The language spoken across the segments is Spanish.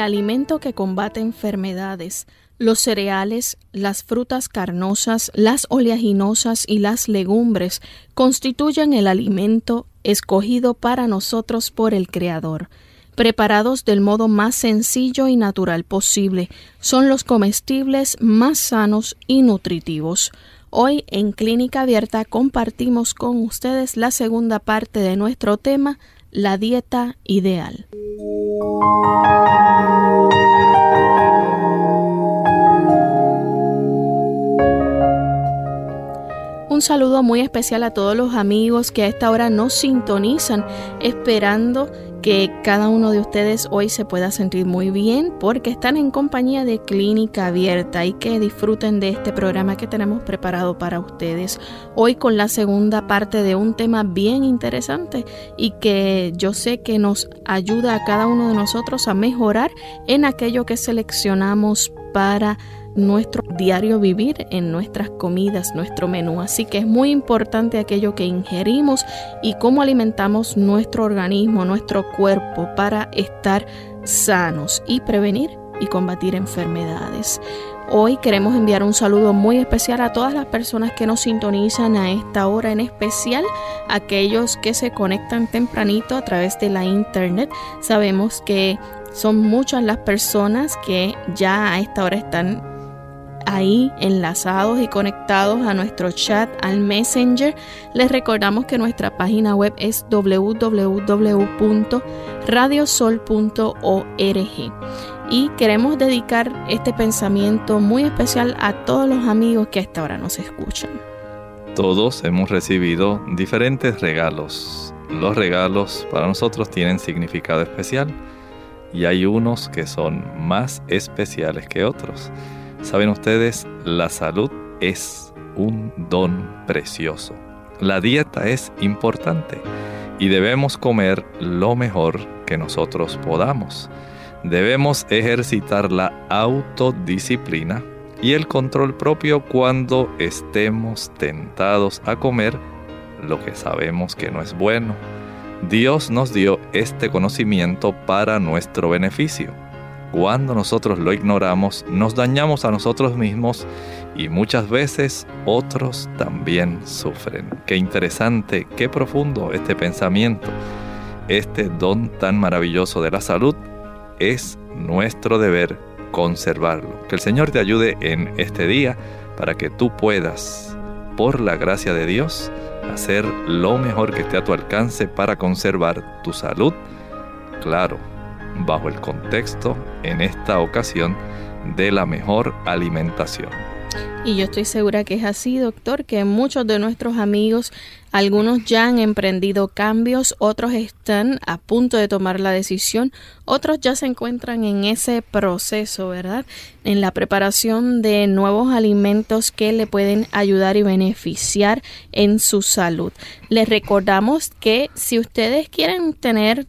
Alimento que combate enfermedades, los cereales, las frutas carnosas, las oleaginosas y las legumbres constituyen el alimento escogido para nosotros por el Creador. Preparados del modo más sencillo y natural posible, son los comestibles más sanos y nutritivos. Hoy en Clínica Abierta compartimos con ustedes la segunda parte de nuestro tema, la dieta ideal. Un saludo muy especial a todos los amigos que a esta hora nos sintonizan, esperando que cada uno de ustedes hoy se pueda sentir muy bien porque están en compañía de Clínica Abierta y que disfruten de este programa que tenemos preparado para ustedes. Hoy con la segunda parte de un tema bien interesante y que yo sé que nos ayuda a cada uno de nosotros a mejorar en aquello que seleccionamos para nuestro diario vivir en nuestras comidas, nuestro menú. Así que es muy importante aquello que ingerimos y cómo alimentamos nuestro organismo, nuestro cuerpo para estar sanos y prevenir y combatir enfermedades. Hoy queremos enviar un saludo muy especial a todas las personas que nos sintonizan a esta hora, en especial aquellos que se conectan tempranito a través de la internet. Sabemos que son muchas las personas que ya a esta hora están ahí enlazados y conectados a nuestro chat, al Messenger. Les recordamos que nuestra página web es www.radiosol.org y queremos dedicar este pensamiento muy especial a todos los amigos que hasta ahora nos escuchan. Todos hemos recibido diferentes regalos. Los regalos para nosotros tienen significado especial y hay unos que son más especiales que otros. Saben ustedes, la salud es un don precioso. La dieta es importante y debemos comer lo mejor que nosotros podamos. Debemos ejercitar la autodisciplina y el control propio cuando estemos tentados a comer lo que sabemos que no es bueno. Dios nos dio este conocimiento para nuestro beneficio. Cuando nosotros lo ignoramos, nos dañamos a nosotros mismos y muchas veces otros también sufren. Qué interesante, qué profundo este pensamiento. Este don tan maravilloso de la salud es nuestro deber conservarlo. Que el Señor te ayude en este día para que tú puedas, por la gracia de Dios, hacer lo mejor que esté a tu alcance para conservar tu salud. Claro, bajo el contexto, en esta ocasión, de la mejor alimentación. Y yo estoy segura que es así, doctor, que muchos de nuestros amigos, algunos ya han emprendido cambios, otros están a punto de tomar la decisión, otros ya se encuentran en ese proceso, ¿verdad? En la preparación de nuevos alimentos que le pueden ayudar y beneficiar en su salud. Les recordamos que si ustedes quieren tener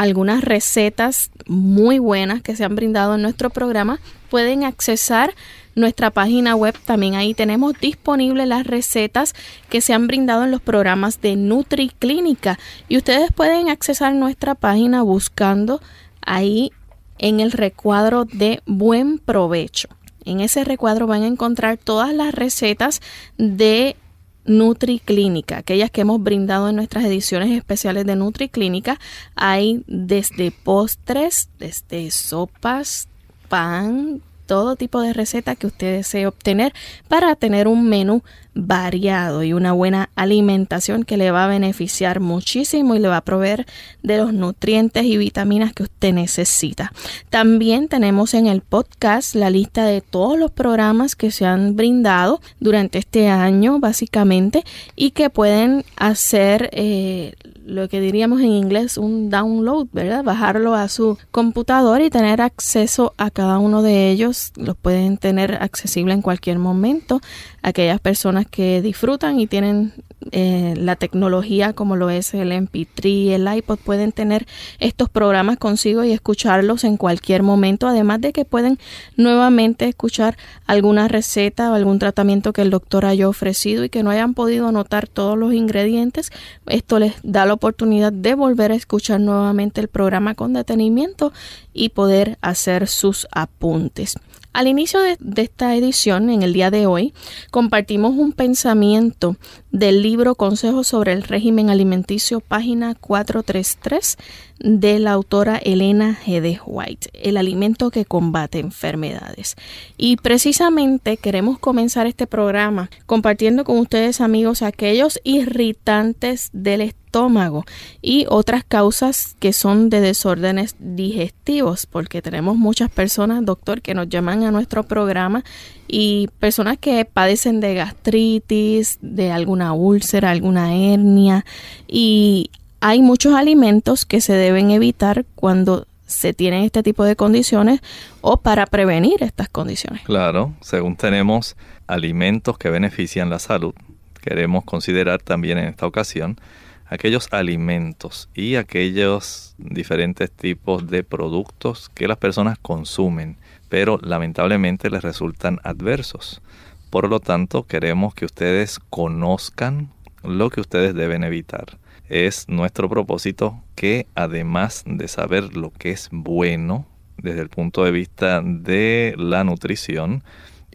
algunas recetas muy buenas que se han brindado en nuestro programa, pueden accesar nuestra página web. También ahí tenemos disponibles las recetas que se han brindado en los programas de NutriClínica. Y ustedes pueden accesar nuestra página buscando ahí en el recuadro de buen provecho. En ese recuadro van a encontrar todas las recetas de NutriClínica, aquellas que hemos brindado en nuestras ediciones especiales de NutriClínica. Hay desde postres, desde sopas, pan, todo tipo de receta que usted desee obtener para tener un menú variado y una buena alimentación que le va a beneficiar muchísimo y le va a proveer de los nutrientes y vitaminas que usted necesita. También tenemos en el podcast la lista de todos los programas que se han brindado durante este año básicamente y que pueden hacer eh, lo que diríamos en inglés un download, ¿verdad? Bajarlo a su computador y tener acceso a cada uno de ellos. Los pueden tener accesible en cualquier momento. Aquellas personas que disfrutan y tienen eh, la tecnología como lo es el MP3, el iPod, pueden tener estos programas consigo y escucharlos en cualquier momento, además de que pueden nuevamente escuchar alguna receta o algún tratamiento que el doctor haya ofrecido y que no hayan podido anotar todos los ingredientes. Esto les da la oportunidad de volver a escuchar nuevamente el programa con detenimiento y poder hacer sus apuntes. Al inicio de, esta edición, en el día de hoy, compartimos un pensamiento del libro Consejos sobre el régimen alimenticio, página 433, de la autora Elena G. de White, el alimento que combate enfermedades. Y precisamente queremos comenzar este programa compartiendo con ustedes, amigos, aquellos irritantes del estómago y otras causas que son de desórdenes digestivos, porque tenemos muchas personas, doctor, que nos llaman a nuestro programa y personas que padecen de gastritis, de alguna úlcera, alguna hernia y hay muchos alimentos que se deben evitar cuando se tienen este tipo de condiciones o para prevenir estas condiciones. Claro, según tenemos alimentos que benefician la salud, queremos considerar también en esta ocasión aquellos alimentos y aquellos diferentes tipos de productos que las personas consumen, pero lamentablemente les resultan adversos. Por lo tanto, queremos que ustedes conozcan lo que ustedes deben evitar. Es nuestro propósito que además de saber lo que es bueno desde el punto de vista de la nutrición,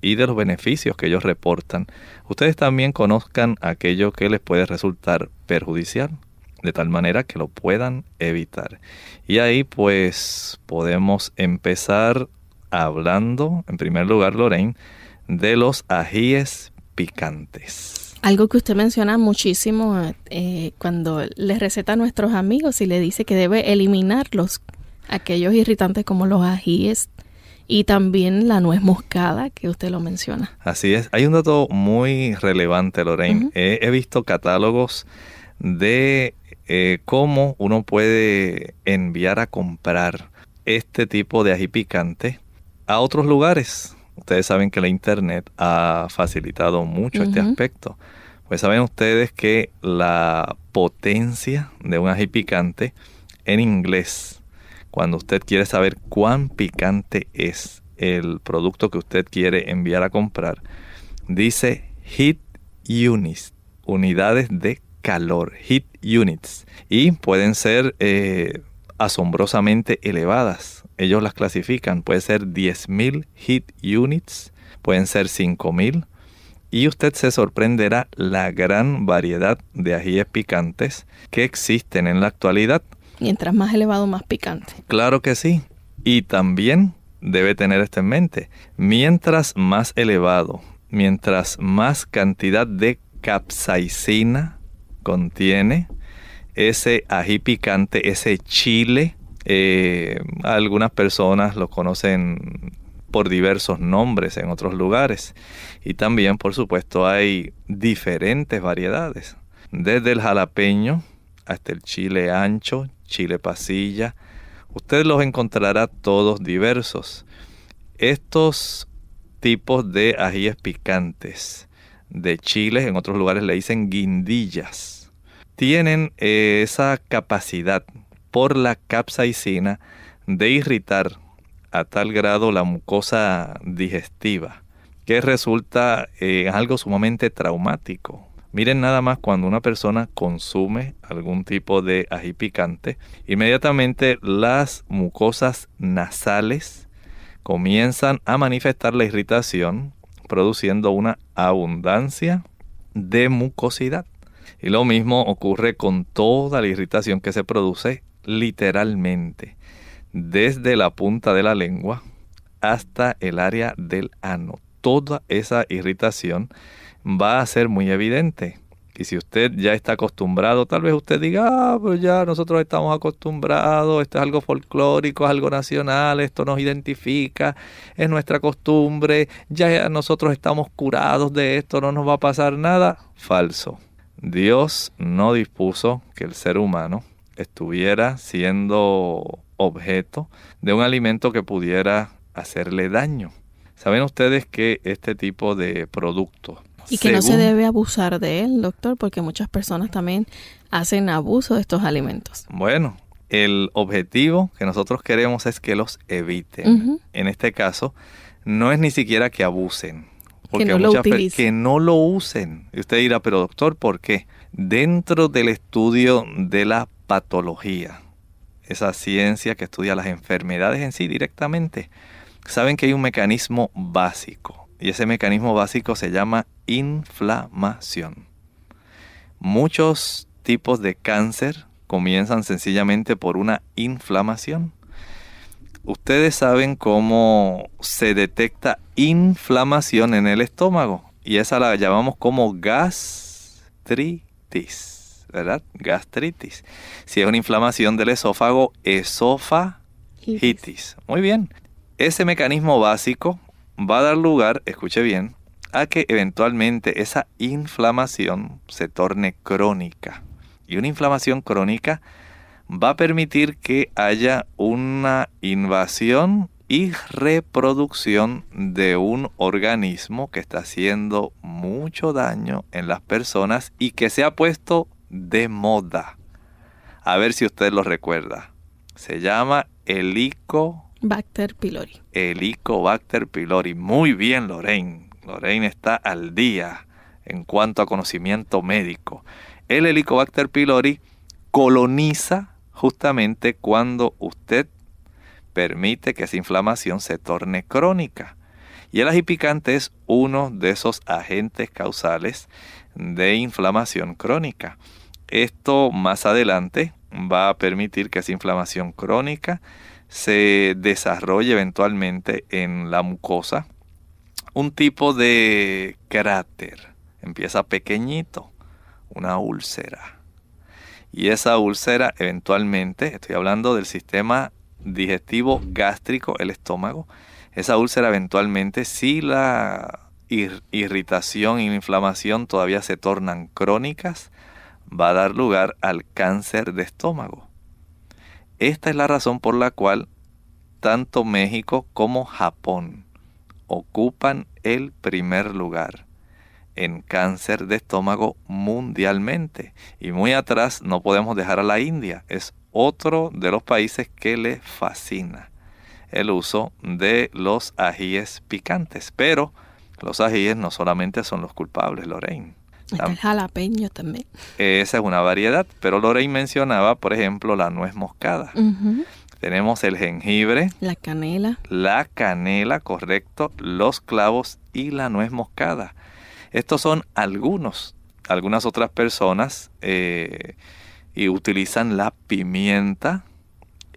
y de los beneficios que ellos reportan, ustedes también conozcan aquello que les puede resultar perjudicial, de tal manera que lo puedan evitar. Y ahí pues podemos empezar hablando, en primer lugar, Lorraine, de los ajíes picantes. Algo que usted menciona muchísimo eh, cuando les receta a nuestros amigos y le dice que debe eliminarlos, aquellos irritantes como los ajíes y también la nuez moscada que usted lo menciona. Así es. Hay un dato muy relevante, Lorraine. he, visto catálogos de eh, cómo uno puede enviar a comprar este tipo de ají picante a otros lugares. Ustedes saben que la internet ha facilitado mucho este aspecto. Pues saben ustedes que la potencia de un ají picante en inglés cuando usted quiere saber cuán picante es el producto que usted quiere enviar a comprar, dice heat units, unidades de calor, heat units, y pueden ser eh, asombrosamente elevadas. Ellos las clasifican, puede ser 10.000 heat units, pueden ser 5.000, y usted se sorprenderá la gran variedad de ajíes picantes que existen en la actualidad. Mientras más elevado, más picante. Claro que sí. Y también debe tener esto en mente. Mientras más elevado, mientras más cantidad de capsaicina contiene ese ají picante, ese chile, eh, algunas personas lo conocen por diversos nombres en otros lugares. Y también, por supuesto, hay diferentes variedades. Desde el jalapeño hasta el chile ancho, chile pasilla. Usted los encontrará todos diversos. Estos tipos de ajíes picantes de chile, en otros lugares le dicen guindillas, tienen esa capacidad por la capsaicina de irritar a tal grado la mucosa digestiva que resulta eh, algo sumamente traumático Miren nada más cuando una persona consume algún tipo de ají picante, inmediatamente las mucosas nasales comienzan a manifestar la irritación, produciendo una abundancia de mucosidad. Y lo mismo ocurre con toda la irritación que se produce literalmente desde la punta de la lengua hasta el área del ano. Toda esa irritación va a ser muy evidente. Y si usted ya está acostumbrado, tal vez usted diga, ah, pues ya nosotros estamos acostumbrados, esto es algo folclórico, es algo nacional, esto nos identifica, es nuestra costumbre, ya nosotros estamos curados de esto, no nos va a pasar nada. Falso. Dios no dispuso que el ser humano estuviera siendo objeto de un alimento que pudiera hacerle daño. ¿Saben ustedes que este tipo de productos y que no se debe abusar de él, doctor, porque muchas personas también hacen abuso de estos alimentos. Bueno, el objetivo que nosotros queremos es que los eviten. En este caso, no es ni siquiera que abusen. Porque que no, lo que no lo usen. Y usted dirá, pero doctor, ¿por qué? Dentro del estudio de la patología, esa ciencia que estudia las enfermedades en sí directamente, saben que hay un mecanismo básico y ese mecanismo básico se llama inflamación. Muchos tipos de cáncer comienzan sencillamente por una inflamación. Ustedes saben cómo se detecta inflamación en el estómago y esa la llamamos como gastritis, ¿verdad? Gastritis. Si es una inflamación del esófago, esofagitis. Muy bien. Ese mecanismo básico va a dar lugar, escuche bien, a que eventualmente esa inflamación se torne crónica. Y una inflamación crónica va a permitir que haya una invasión y reproducción de un organismo que está haciendo mucho daño en las personas y que se ha puesto de moda. A ver si usted lo recuerda. Se llama Helico Bacter pylori. Helicobacter pylori. Muy bien, Lorraine. Lorraine está al día en cuanto a conocimiento médico. El Helicobacter pylori coloniza justamente cuando usted permite que esa inflamación se torne crónica. Y el ají picante es uno de esos agentes causales de inflamación crónica. Esto más adelante va a permitir que esa inflamación crónica se desarrolla eventualmente en la mucosa un tipo de cráter. Empieza pequeñito, una úlcera. Y esa úlcera eventualmente, estoy hablando del sistema digestivo gástrico, el estómago, esa úlcera eventualmente, si la irritación y la inflamación todavía se tornan crónicas, va a dar lugar al cáncer de estómago. Esta es la razón por la cual tanto México como Japón ocupan el primer lugar en cáncer de estómago mundialmente. Y muy atrás no podemos dejar a la India. Es otro de los países que le fascina el uso de los ajíes picantes. Pero los ajíes no solamente son los culpables, Lorraine. el jalapeño también. Esa es una variedad, pero Lorraine mencionaba, por ejemplo, la nuez moscada. Tenemos el jengibre. La canela. La canela, correcto. Los clavos y la nuez moscada. Estos son algunos. Algunas otras personas eh, y utilizan la pimienta,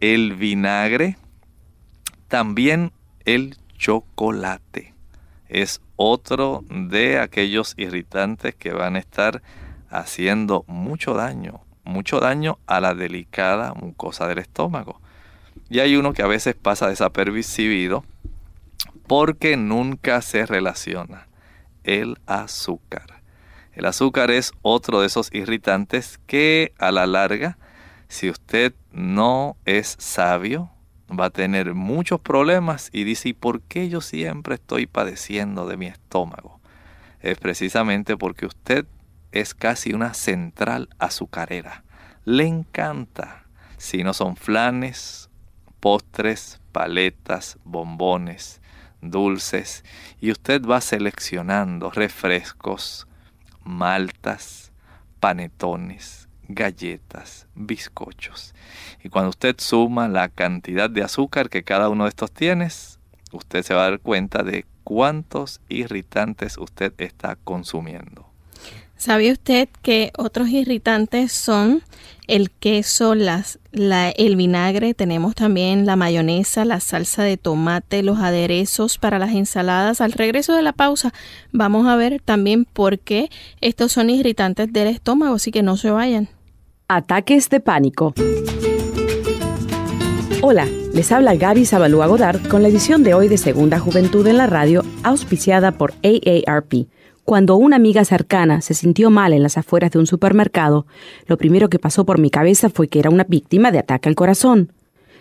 el vinagre, también el chocolate es otro de aquellos irritantes que van a estar haciendo mucho daño, mucho daño a la delicada mucosa del estómago. Y hay uno que a veces pasa desapercibido porque nunca se relaciona, el azúcar. El azúcar es otro de esos irritantes que a la larga, si usted no es sabio, va a tener muchos problemas y dice, ¿y por qué yo siempre estoy padeciendo de mi estómago? Es precisamente porque usted es casi una central azucarera. Le encanta. Si no son flanes, postres, paletas, bombones, dulces, y usted va seleccionando refrescos, maltas, panetones, galletas, bizcochos. Y cuando usted suma la cantidad de azúcar que cada uno de estos tiene, usted se va a dar cuenta de cuántos irritantes usted está consumiendo. ¿Sabe usted que otros irritantes son el queso, el vinagre, tenemos también la mayonesa, la salsa de tomate, los aderezos para las ensaladas? Al regreso de la pausa vamos a ver también por qué estos son irritantes del estómago, así que no se vayan. Ataques de pánico. Hola, les habla Gaby Zabalúa Godard con la edición de hoy de Segunda Juventud en la Radio, auspiciada por AARP. Cuando una amiga cercana se sintió mal en las afueras de un supermercado, lo primero que pasó por mi cabeza fue que era una víctima de ataque al corazón.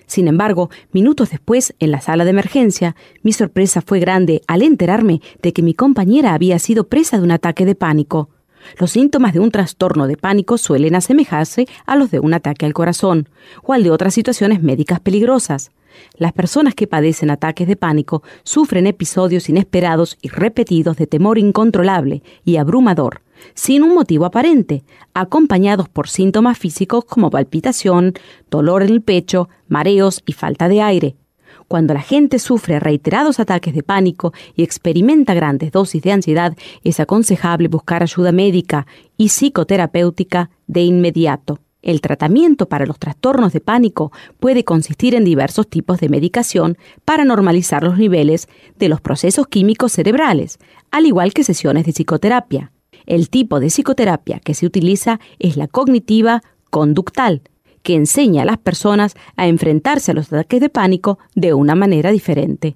Sin embargo, minutos después, en la sala de emergencia, mi sorpresa fue grande al enterarme de que mi compañera había sido presa de un ataque de pánico. Los síntomas de un trastorno de pánico suelen asemejarse a los de un ataque al corazón o al de otras situaciones médicas peligrosas. Las personas que padecen ataques de pánico sufren episodios inesperados y repetidos de temor incontrolable y abrumador, sin un motivo aparente, acompañados por síntomas físicos como palpitación, dolor en el pecho, mareos y falta de aire. Cuando la gente sufre reiterados ataques de pánico y experimenta grandes dosis de ansiedad, es aconsejable buscar ayuda médica y psicoterapéutica de inmediato. El tratamiento para los trastornos de pánico puede consistir en diversos tipos de medicación para normalizar los niveles de los procesos químicos cerebrales, al igual que sesiones de psicoterapia. El tipo de psicoterapia que se utiliza es la cognitiva conductal, que enseña a las personas a enfrentarse a los ataques de pánico de una manera diferente.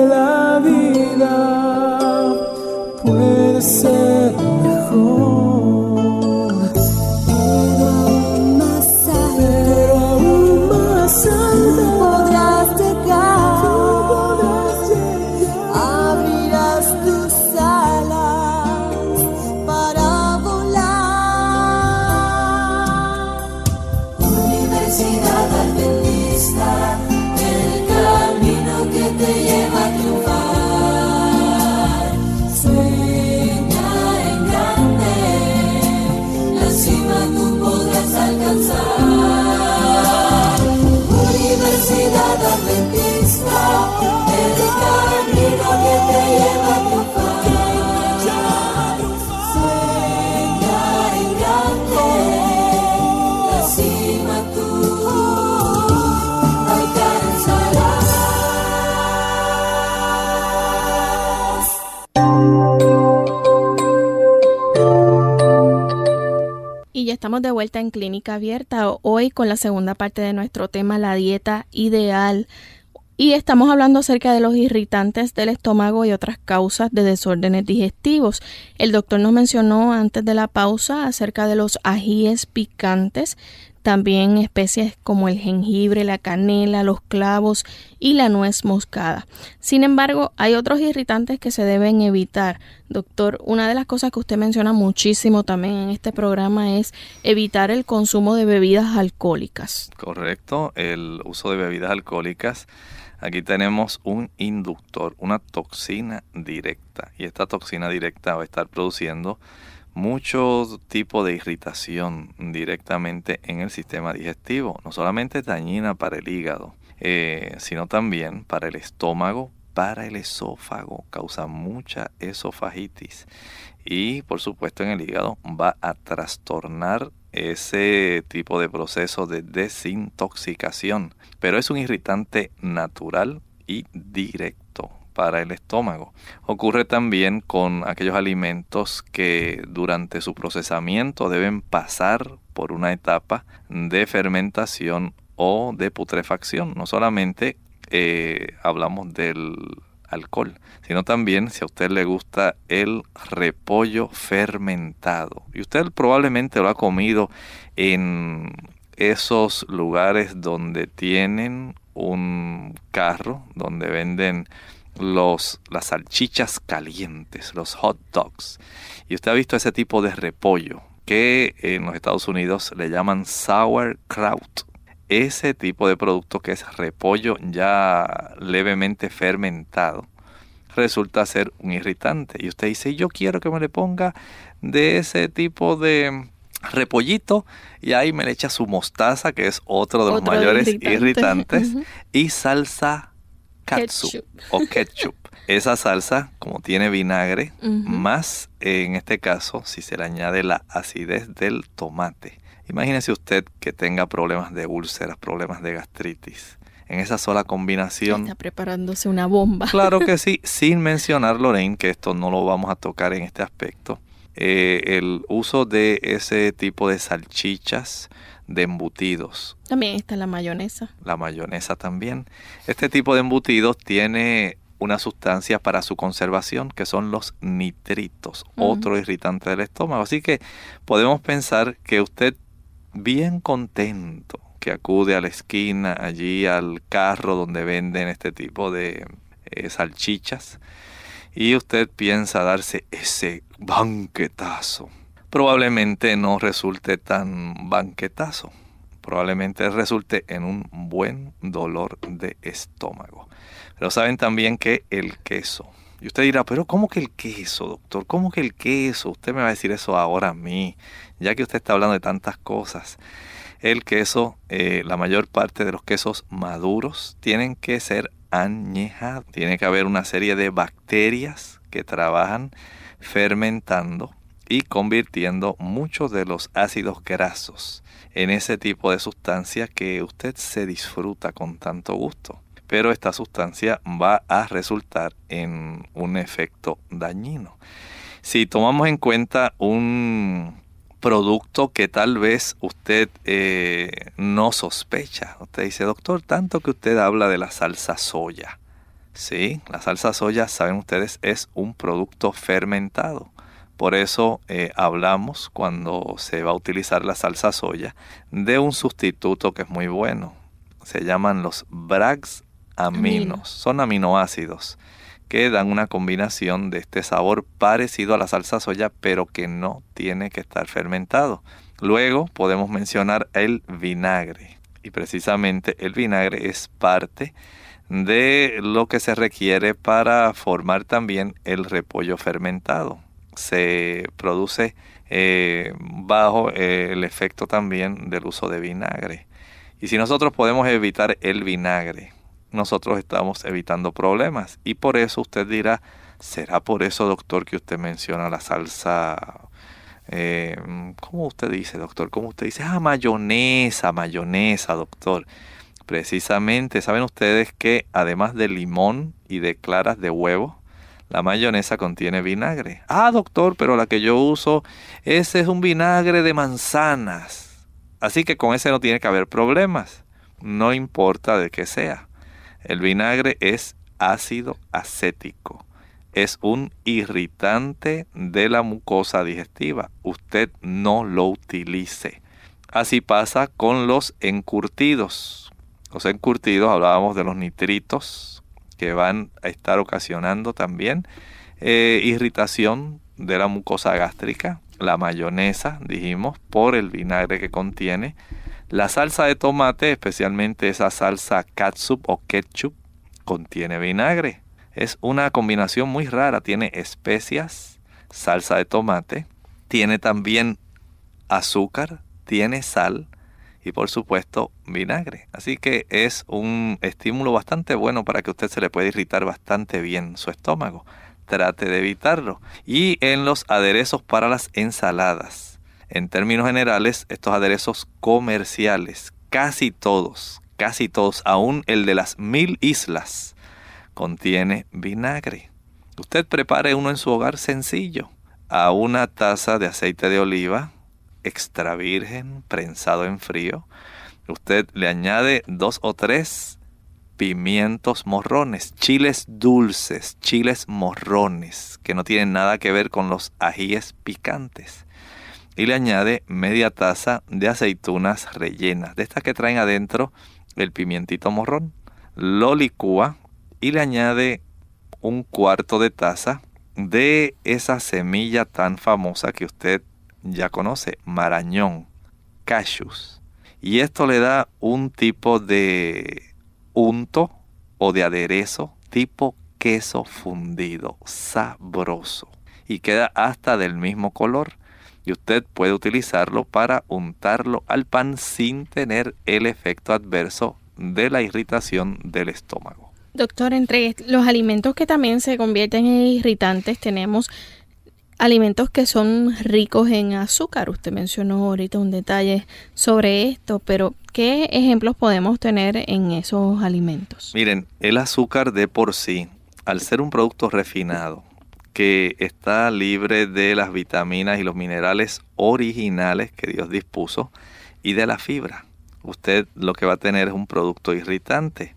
estamos de vuelta en Clínica Abierta hoy con la segunda parte de nuestro tema, la dieta ideal. Y estamos hablando acerca de los irritantes del estómago y otras causas de desórdenes digestivos. El doctor nos mencionó antes de la pausa acerca de los ajíes picantes también especies como el jengibre, la canela, los clavos y la nuez moscada. Sin embargo, hay otros irritantes que se deben evitar. Doctor, una de las cosas que usted menciona muchísimo también en este programa es evitar el consumo de bebidas alcohólicas. Correcto, el uso de bebidas alcohólicas. Aquí tenemos un inductor, una toxina directa. Y esta toxina directa va a estar produciendo mucho tipo de irritación directamente en el sistema digestivo. No solamente dañina para el hígado, eh, sino también para el estómago, para el esófago. Causa mucha esofagitis. Y por supuesto en el hígado va a trastornar ese tipo de proceso de desintoxicación. Pero es un irritante natural y directo para el estómago. Ocurre también con aquellos alimentos que durante su procesamiento deben pasar por una etapa de fermentación o de putrefacción. No solamente eh, hablamos del alcohol, sino también si a usted le gusta el repollo fermentado. Y usted probablemente lo ha comido en esos lugares donde tienen un carro, donde venden los, las salchichas calientes, los hot dogs. Y usted ha visto ese tipo de repollo que en los Estados Unidos le llaman sauerkraut. ese tipo de producto que es repollo ya levemente fermentado resulta ser un irritante. Y usted dice, yo quiero que me le ponga de ese tipo de repollito y ahí me le echa su mostaza, que es otro de los mayores irritantes, y salsa katsu o ketchup. Esa salsa, como tiene vinagre, más en este caso, si se le añade la acidez del tomate. Imagínese usted que tenga problemas de úlceras, problemas de gastritis. En esa sola combinación. Está preparándose una bomba. Claro que sí, sin mencionar, Lorraine, que esto no lo vamos a tocar en este aspecto. Eh, el uso de ese tipo de salchichas, de embutidos. También está la mayonesa. La mayonesa también. Este tipo de embutidos tiene una sustancia para su conservación que son los nitritos, otro irritante del estómago. Así que podemos pensar que usted bien contento que acude a la esquina, allí al carro donde venden este tipo de eh, salchichas, y usted piensa darse ese banquetazo. Probablemente no resulte tan banquetazo, probablemente resulte en un buen dolor de estómago. Pero saben también que el queso, y usted dirá, pero ¿cómo que el queso, doctor? ¿Cómo que el queso? Usted me va a decir eso ahora a mí, ya que usted está hablando de tantas cosas. El queso, eh, la mayor parte de los quesos maduros tienen que ser añejados. Tiene que haber una serie de bacterias que trabajan fermentando y convirtiendo muchos de los ácidos grasos en ese tipo de sustancia que usted se disfruta con tanto gusto. Pero esta sustancia va a resultar en un efecto dañino. Si tomamos en cuenta un producto que tal vez usted eh, no sospecha. Usted dice, doctor, tanto que usted habla de la salsa soya. Sí, la salsa soya, saben ustedes, es un producto fermentado. Por eso eh, hablamos cuando se va a utilizar la salsa soya de un sustituto que es muy bueno. Se llaman los Brags aminos. Son aminoácidos que dan una combinación de este sabor parecido a la salsa soya, pero que no tiene que estar fermentado. Luego podemos mencionar el vinagre. Y precisamente el vinagre es parte de lo que se requiere para formar también el repollo fermentado. Se produce eh, bajo eh, el efecto también del uso de vinagre. Y si nosotros podemos evitar el vinagre, nosotros estamos evitando problemas. Y por eso usted dirá, ¿será por eso, doctor, que usted menciona la salsa? Eh, ¿Cómo usted dice, doctor? ¿Cómo usted dice? Ah, mayonesa, mayonesa, doctor. Precisamente, ¿saben ustedes que además de limón y de claras de huevo, la mayonesa contiene vinagre? Ah, doctor, pero la que yo uso, ese es un vinagre de manzanas. Así que con ese no tiene que haber problemas. No importa de qué sea. El vinagre es ácido acético. Es un irritante de la mucosa digestiva. Usted no lo utilice. Así pasa con los encurtidos. Los encurtidos, hablábamos de los nitritos que van a estar ocasionando también eh, irritación de la mucosa gástrica. La mayonesa, dijimos, por el vinagre que contiene la salsa de tomate, especialmente esa salsa catsup o ketchup, contiene vinagre. Es una combinación muy rara. Tiene especias, salsa de tomate, tiene también azúcar, tiene sal y por supuesto vinagre. Así que es un estímulo bastante bueno para que usted se le pueda irritar bastante bien su estómago. Trate de evitarlo. Y en los aderezos para las ensaladas en términos generales, estos aderezos comerciales, casi todos, casi todos, aún el de las mil islas, contiene vinagre. Usted prepare uno en su hogar sencillo. A una taza de aceite de oliva extra virgen, prensado en frío, usted le añade dos o tres pimientos morrones, chiles dulces, chiles morrones, que no tienen nada que ver con los ajíes picantes y le añade media taza de aceitunas rellenas, de estas que traen adentro el pimientito morrón. Lo licúa y le añade un cuarto de taza de esa semilla tan famosa que usted ya conoce, marañón, cashews. Y esto le da un tipo de unto o de aderezo tipo queso fundido, sabroso. Y queda hasta del mismo color. Y usted puede utilizarlo para untarlo al pan sin tener el efecto adverso de la irritación del estómago. Doctor, entre los alimentos que también se convierten en irritantes tenemos alimentos que son ricos en azúcar. Usted mencionó ahorita un detalle sobre esto, pero ¿qué ejemplos podemos tener en esos alimentos? Miren, el azúcar de por sí, al ser un producto refinado, que está libre de las vitaminas y los minerales originales que Dios dispuso y de la fibra. Usted lo que va a tener es un producto irritante.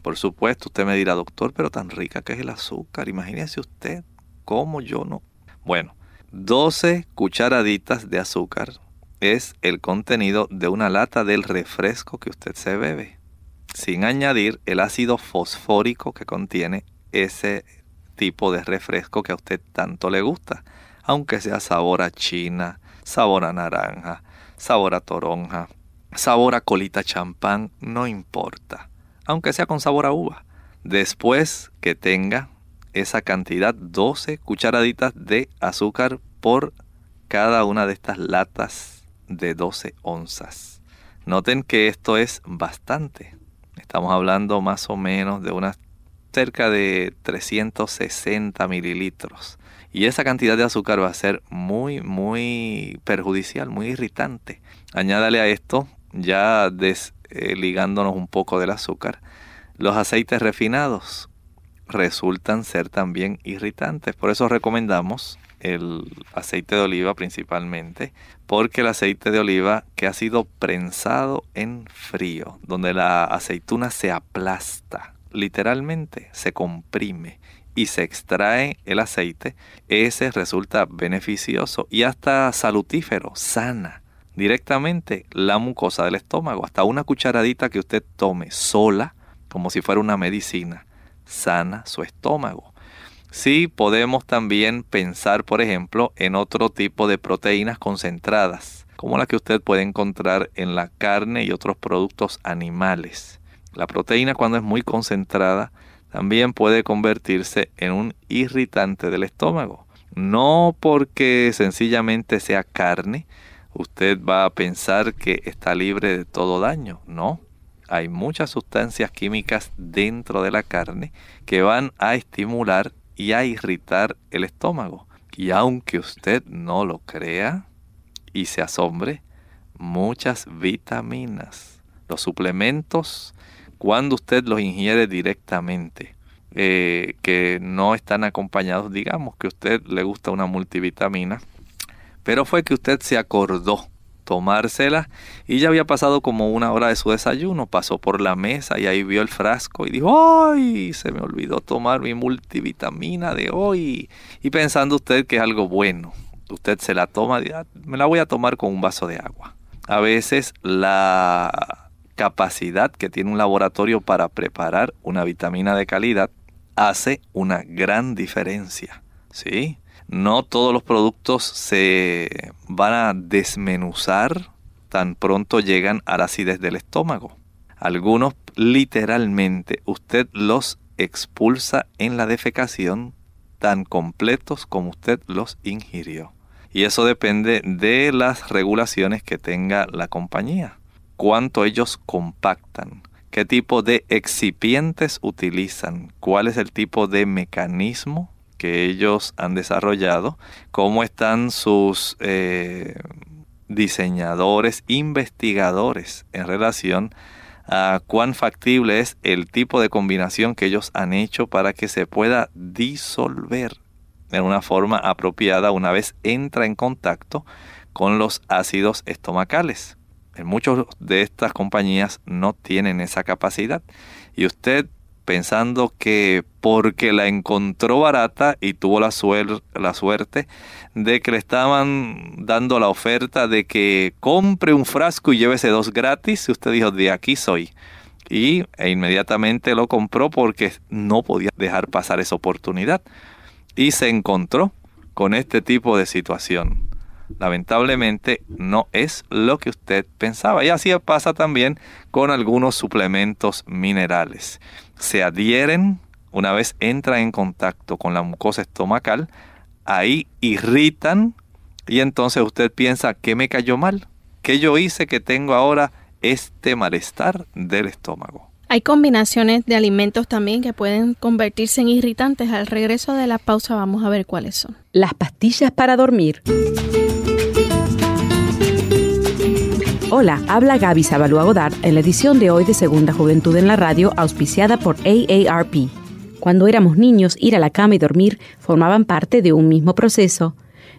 Por supuesto, usted me dirá, doctor, pero tan rica que es el azúcar. Imagínese usted cómo yo no bueno, 12 cucharaditas de azúcar es el contenido de una lata del refresco que usted se bebe, sin añadir el ácido fosfórico que contiene ese tipo de refresco que a usted tanto le gusta, aunque sea sabor a china, sabor a naranja, sabor a toronja, sabor a colita champán, no importa, aunque sea con sabor a uva. Después que tenga esa cantidad, 12 cucharaditas de azúcar por cada una de estas latas de 12 onzas. Noten que esto es bastante. Estamos hablando más o menos de unas cerca de 360 mililitros. Y esa cantidad de azúcar va a ser muy, muy perjudicial, muy irritante. Añádale a esto, ya desligándonos un poco del azúcar, los aceites refinados, resultan ser también irritantes. Por eso recomendamos el aceite de oliva principalmente, porque el aceite de oliva que ha sido prensado en frío, donde la aceituna se aplasta, literalmente se comprime y se extrae el aceite, ese resulta beneficioso y hasta salutífero, sana directamente la mucosa del estómago. Hasta una cucharadita que usted tome sola, como si fuera una medicina, sana su estómago. Sí podemos también pensar, por ejemplo, en otro tipo de proteínas concentradas, como la que usted puede encontrar en la carne y otros productos animales. La proteína cuando es muy concentrada también puede convertirse en un irritante del estómago. No porque sencillamente sea carne, usted va a pensar que está libre de todo daño, no hay muchas sustancias químicas dentro de la carne que van a estimular y a irritar el estómago. Y aunque usted no lo crea y se asombre, muchas vitaminas, los suplementos, cuando usted los ingiere directamente, eh, que no están acompañados, digamos que a usted le gusta una multivitamina, pero fue que usted se acordó tomársela y ya había pasado como una hora de su desayuno, pasó por la mesa y ahí vio el frasco y dijo, ¡ay! Se me olvidó tomar mi multivitamina de hoy. Y pensando usted que es algo bueno, usted se la toma, me la voy a tomar con un vaso de agua. A veces la capacidad que tiene un laboratorio para preparar una vitamina de calidad hace una gran diferencia. ¿Sí? No todos los productos se van a desmenuzar tan pronto llegan a la acidez del estómago. Algunos literalmente usted los expulsa en la defecación tan completos como usted los ingirió. Y eso depende de las regulaciones que tenga la compañía. Cuánto ellos compactan, qué tipo de excipientes utilizan, cuál es el tipo de mecanismo que ellos han desarrollado, cómo están sus eh, diseñadores, investigadores en relación a cuán factible es el tipo de combinación que ellos han hecho para que se pueda disolver de una forma apropiada una vez entra en contacto con los ácidos estomacales. En muchas de estas compañías no tienen esa capacidad y usted pensando que porque la encontró barata y tuvo la, la suerte de que le estaban dando la oferta de que compre un frasco y llévese dos gratis, usted dijo, de aquí soy. Y e inmediatamente lo compró porque no podía dejar pasar esa oportunidad. Y se encontró con este tipo de situación. lamentablemente no es lo que usted pensaba. Y así pasa también con algunos suplementos minerales. Se adhieren una vez entra en contacto con la mucosa estomacal, ahí irritan y entonces usted piensa, ¿qué me cayó mal? ¿Qué yo hice que tengo ahora este malestar del estómago? Hay combinaciones de alimentos también que pueden convertirse en irritantes. Al regreso de la pausa vamos a ver cuáles son. Las pastillas para dormir. Hola, habla Gaby Sabalúa Godard en la edición de hoy de Segunda Juventud en la Radio, auspiciada por AARP. Cuando éramos niños, ir a la cama y dormir formaban parte de un mismo proceso.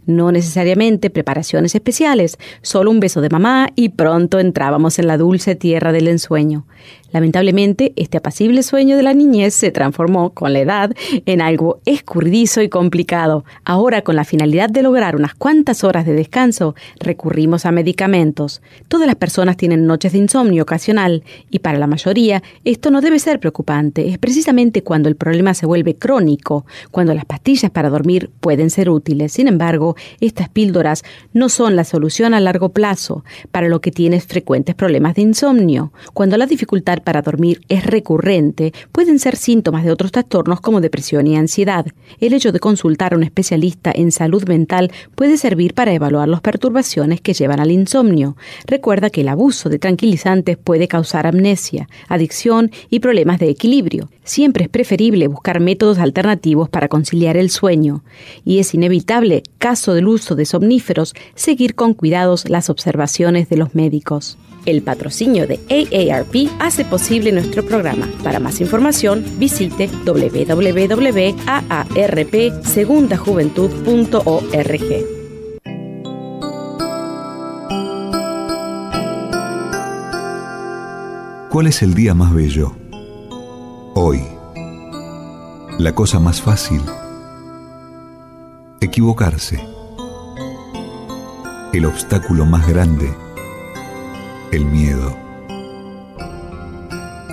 No necesariamente preparaciones especiales, solo un beso de mamá y pronto entrábamos en la dulce tierra del ensueño. Lamentablemente, este apacible sueño de la niñez se transformó con la edad en algo escurridizo y complicado. Ahora, con la finalidad de lograr unas cuantas horas de descanso, recurrimos a medicamentos. Todas las personas tienen noches de insomnio ocasional y para la mayoría esto no debe ser preocupante. Es precisamente cuando el problema se vuelve crónico, cuando las pastillas para dormir pueden ser útiles. Sin embargo, estas píldoras no son la solución a largo plazo para lo que tienes frecuentes problemas de insomnio. Cuando la dificultad para dormir es recurrente, pueden ser síntomas de otros trastornos como depresión y ansiedad. El hecho de consultar a un especialista en salud mental puede servir para evaluar las perturbaciones que llevan al insomnio. Recuerda que el abuso de tranquilizantes puede causar amnesia, adicción y problemas de equilibrio. Siempre es preferible buscar métodos alternativos para conciliar el sueño. Y es inevitable, caso del uso de somníferos, seguir con cuidados las observaciones de los médicos. El patrocinio de AARP hace posible nuestro programa. Para más información, visite www.aarpsegundajuventud.org. ¿Cuál es el día más bello? Hoy. La cosa más fácil. Equivocarse. El obstáculo más grande el miedo.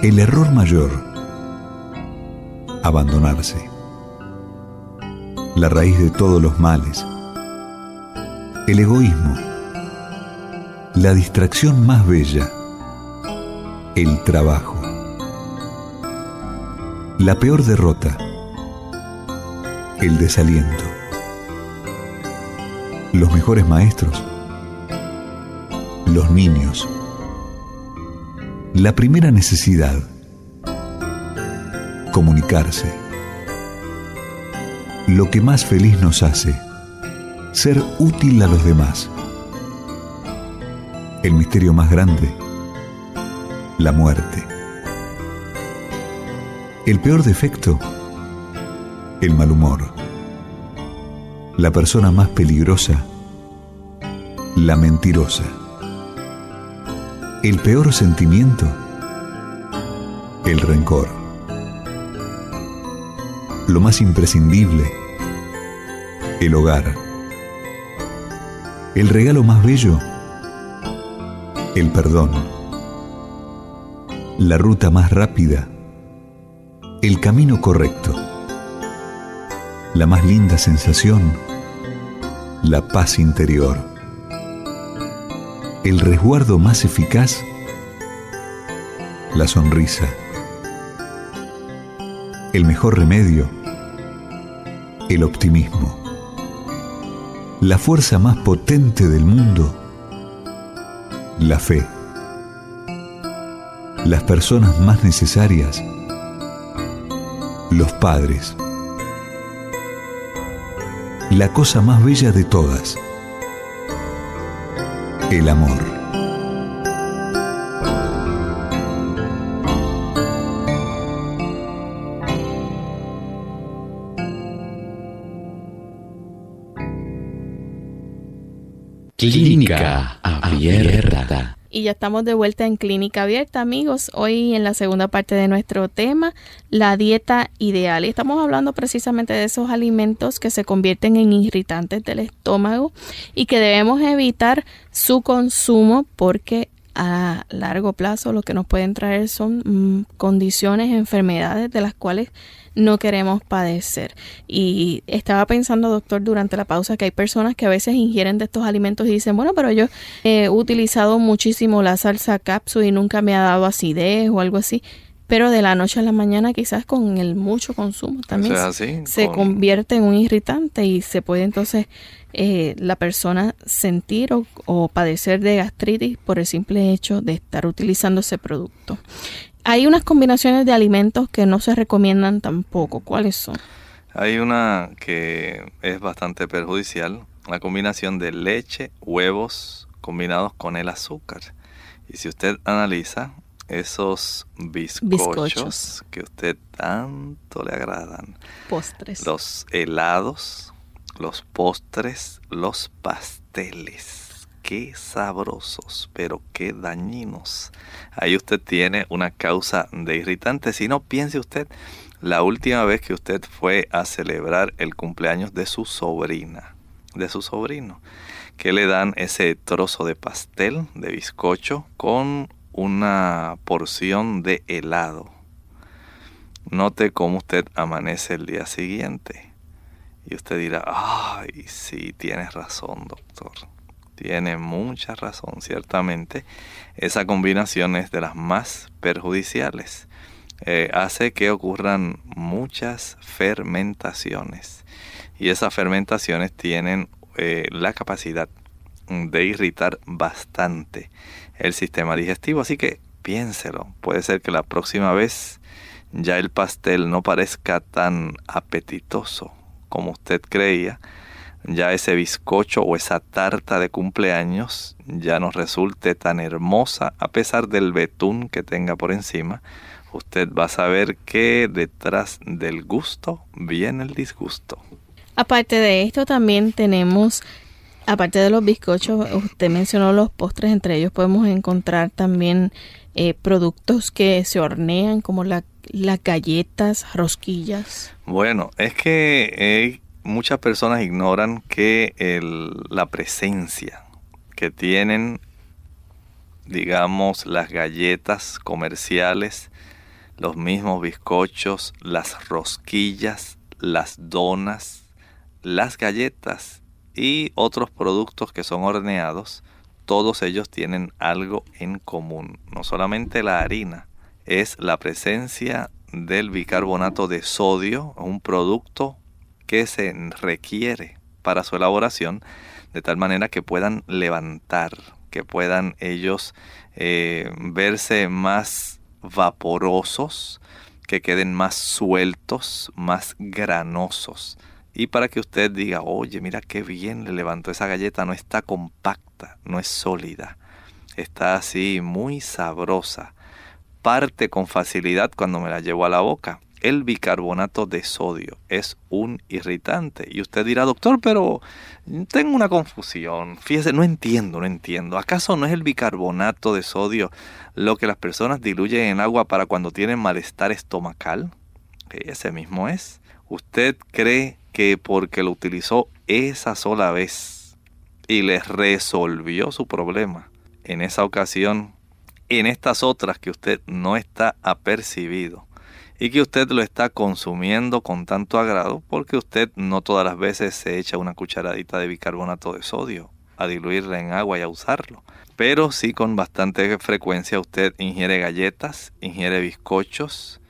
El error mayor, abandonarse. La raíz de todos los males. El egoísmo. La distracción más bella. El trabajo. La peor derrota. El desaliento. Los mejores maestros. Los niños. La primera necesidad, comunicarse. Lo que más feliz nos hace, ser útil a los demás. El misterio más grande, la muerte. El peor defecto, el mal humor. La persona más peligrosa, la mentirosa el peor sentimiento, el rencor. Lo más imprescindible, el hogar. El regalo más bello, el perdón. La ruta más rápida, el camino correcto. La más linda sensación, la paz interior el resguardo más eficaz, la sonrisa. El mejor remedio, el optimismo. La fuerza más potente del mundo, la fe. Las personas más necesarias, los padres. La cosa más bella de todas, el amor. Clínica Abierta. Y ya estamos de vuelta en Clínica Abierta, amigos. Hoy en la segunda parte de nuestro tema, la dieta ideal. Y estamos hablando precisamente de esos alimentos que se convierten en irritantes del estómago y que debemos evitar su consumo porque a largo plazo lo que nos pueden traer son mm, condiciones, enfermedades de las cuales no queremos padecer. Y estaba pensando, doctor, durante la pausa que hay personas que a veces ingieren de estos alimentos y dicen, bueno, pero yo he utilizado muchísimo la salsa capsu y nunca me ha dado acidez o algo así. Pero de la noche a la mañana quizás con el mucho consumo también se convierte en un irritante y se puede entonces eh, la persona sentir o, padecer de gastritis por el simple hecho de estar utilizando ese producto. Hay unas combinaciones de alimentos que no se recomiendan tampoco. ¿Cuáles son? Hay una que es bastante perjudicial, la combinación de leche, huevos combinados con el azúcar. Y si usted analiza esos bizcochos, que a usted tanto le agradan, postres, los helados, los postres, los pasteles qué sabrosos, pero qué dañinos. Ahí usted tiene una causa de irritante. Si no, piense usted la última vez que usted fue a celebrar el cumpleaños de su sobrina, de su sobrino, que le dan ese trozo de pastel, de bizcocho, con una porción de helado. Note cómo usted amanece el día siguiente. Y usted dirá, ay, sí, tienes razón, doctor. Tiene mucha razón, ciertamente. Esa combinación es de las más perjudiciales. Eh, hace que ocurran muchas fermentaciones. Y esas fermentaciones tienen eh, la capacidad de irritar bastante el sistema digestivo. Así que piénselo. Puede ser que la próxima vez ya el pastel no parezca tan apetitoso como usted creía ya ese bizcocho o esa tarta de cumpleaños ya no resulte tan hermosa a pesar del betún que tenga por encima, usted va a saber que detrás del gusto viene el disgusto. Aparte de esto también tenemos, aparte de los bizcochos, usted mencionó los postres, entre ellos podemos encontrar también eh, productos que se hornean como las galletas, rosquillas. Bueno, es que... Eh, muchas personas ignoran que la presencia que tienen, digamos, las galletas comerciales, los mismos bizcochos, las rosquillas, las donas, las galletas y otros productos que son horneados, todos ellos tienen algo en común. No solamente la harina, es la presencia del bicarbonato de sodio, un producto que se requiere para su elaboración, de tal manera que puedan levantar, que puedan ellos eh, verse más vaporosos, que queden más sueltos, más granosos. Y para que usted diga, oye, mira qué bien le levantó esa galleta, no está compacta, no es sólida, está así muy sabrosa, parte con facilidad cuando me la llevo a la boca el bicarbonato de sodio es un irritante. Y usted dirá, doctor, pero tengo una confusión. Fíjese, no entiendo, no entiendo. ¿Acaso no es el bicarbonato de sodio lo que las personas diluyen en agua para cuando tienen malestar estomacal? Ese mismo es. ¿Usted cree que porque lo utilizó esa sola vez y le resolvió su problema en esa ocasión, en estas otras que usted no está apercibido, y que usted lo está consumiendo con tanto agrado porque usted no todas las veces se echa una cucharadita de bicarbonato de sodio a diluirla en agua y a usarlo. Pero sí con bastante frecuencia usted ingiere galletas, ingiere bizcochos,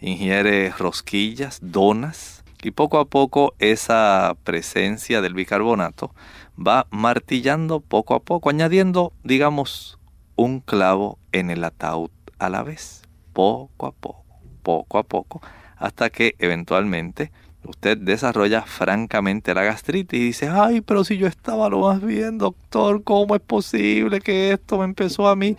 ingiere rosquillas, donas y poco a poco esa presencia del bicarbonato va martillando poco a poco, añadiendo, digamos, un clavo en el ataúd a la vez, poco a poco poco a poco, hasta que eventualmente usted desarrolla francamente la gastritis y dice, ay, pero si yo estaba lo más bien, doctor, ¿cómo es posible que esto me empezó a mí?